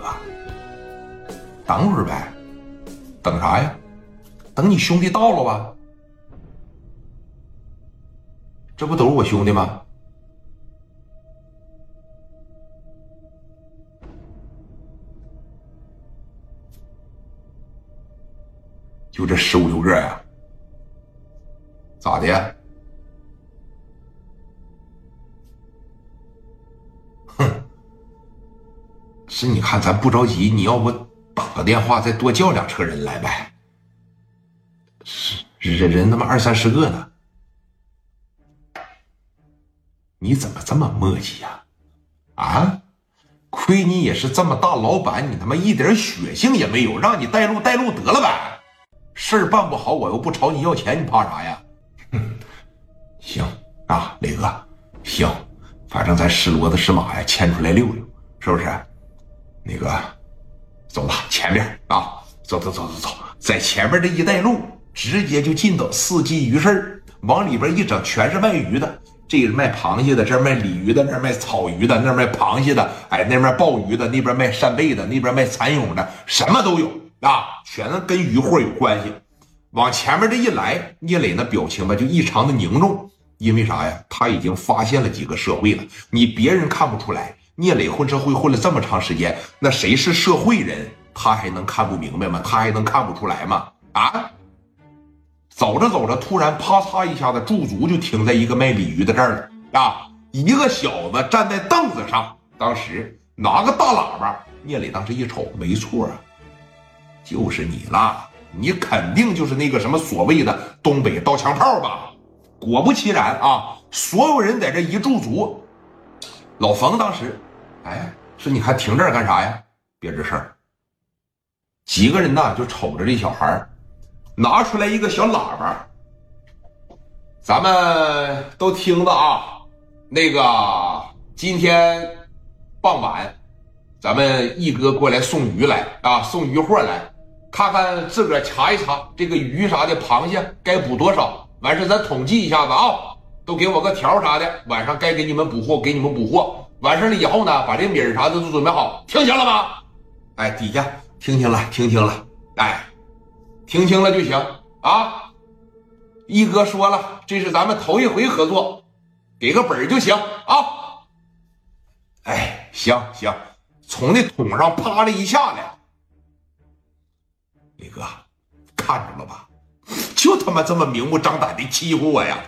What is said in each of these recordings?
哥，等会儿呗，等啥呀？等你兄弟到了吧？这不都是我兄弟吗？就这十五六个呀？咋的？哼，是你看咱不着急，你要不打个电话再多叫两车人来呗？是人人他妈二三十个呢，你怎么这么磨叽呀？啊？亏你也是这么大老板，你他妈一点血性也没有，让你带路带路得了呗。事儿办不好，我又不朝你要钱，你怕啥呀？哼，行啊，磊哥，行，反正咱是骡子是马呀，牵出来溜溜，是不是？那个，走吧，前面啊，走走走走走，在前面这一带路，直接就进到四季鱼市往里边一整，全是卖鱼的。这是卖螃蟹的，这卖鲤鱼的，那卖草鱼的，那卖螃蟹的，哎，那边鲍鱼的，那边卖扇贝的，那边卖蚕蛹的，什么都有啊，全跟鱼货有关系。往前面这一来，聂磊那表情吧就异常的凝重，因为啥呀？他已经发现了几个社会了。你别人看不出来，聂磊混社会混了这么长时间，那谁是社会人，他还能看不明白吗？他还能看不出来吗？啊！走着走着，突然啪嚓一下子驻足就停在一个卖鲤鱼的这儿了啊！一个小子站在凳子上，当时拿个大喇叭。聂磊当时一瞅，没错啊，就是你了，你肯定就是那个什么所谓的东北刀枪炮吧？果不其然啊，所有人在这一驻足，老冯当时，哎，说你还停这儿干啥呀？别吱声。几个人呢就瞅着这小孩。拿出来一个小喇叭，咱们都听着啊。那个今天傍晚，咱们一哥过来送鱼来啊，送鱼货来，看看自个儿查一查这个鱼啥的，螃蟹该补多少。完事咱统计一下子啊，都给我个条啥的，晚上该给你们补货，给你们补货。完事了以后呢，把这米儿啥的都准备好，听清了吗？哎，底下听清了，听清了，哎。听清了就行啊！一哥说了，这是咱们头一回合作，给个本儿就行啊！哎，行行，从那桶上啪的一下来，李哥看着了吧？就他妈这么明目张胆的欺负我呀！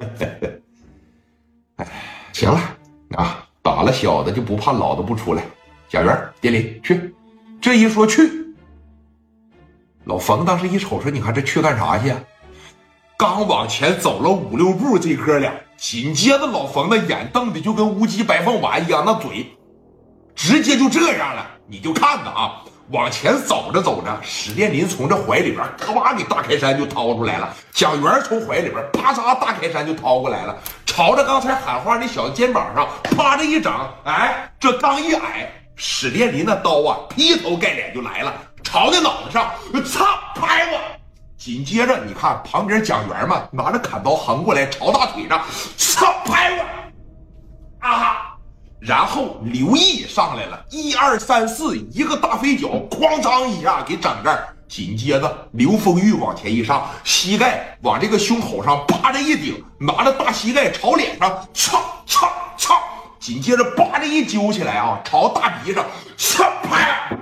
了小的就不怕老的不出来。小袁、店里去。这一说去，老冯当时一瞅说：“你看这去干啥去？”刚往前走了五六步，这哥俩紧接着老冯的眼瞪的就跟乌鸡白凤丸一样，那嘴直接就这样了。你就看着啊，往前走着走着，史殿林从这怀里边咔给大开山就掏出来了，蒋元从怀里边啪嚓大开山就掏过来了，朝着刚才喊话那小子肩膀上啪的一整，哎，这刚一矮。史殿林那刀啊，劈头盖脸就来了，朝那脑袋上，操，拍我！紧接着，你看旁边蒋元嘛，拿着砍刀横过来，朝大腿上，操，拍我！啊！然后刘毅上来了，一二三四，一个大飞脚，哐当一下给整这儿。紧接着，刘丰玉往前一上，膝盖往这个胸口上啪着一顶，拿着大膝盖朝脸上，蹭蹭蹭！紧接着，叭着一揪起来啊，朝大鼻上，啪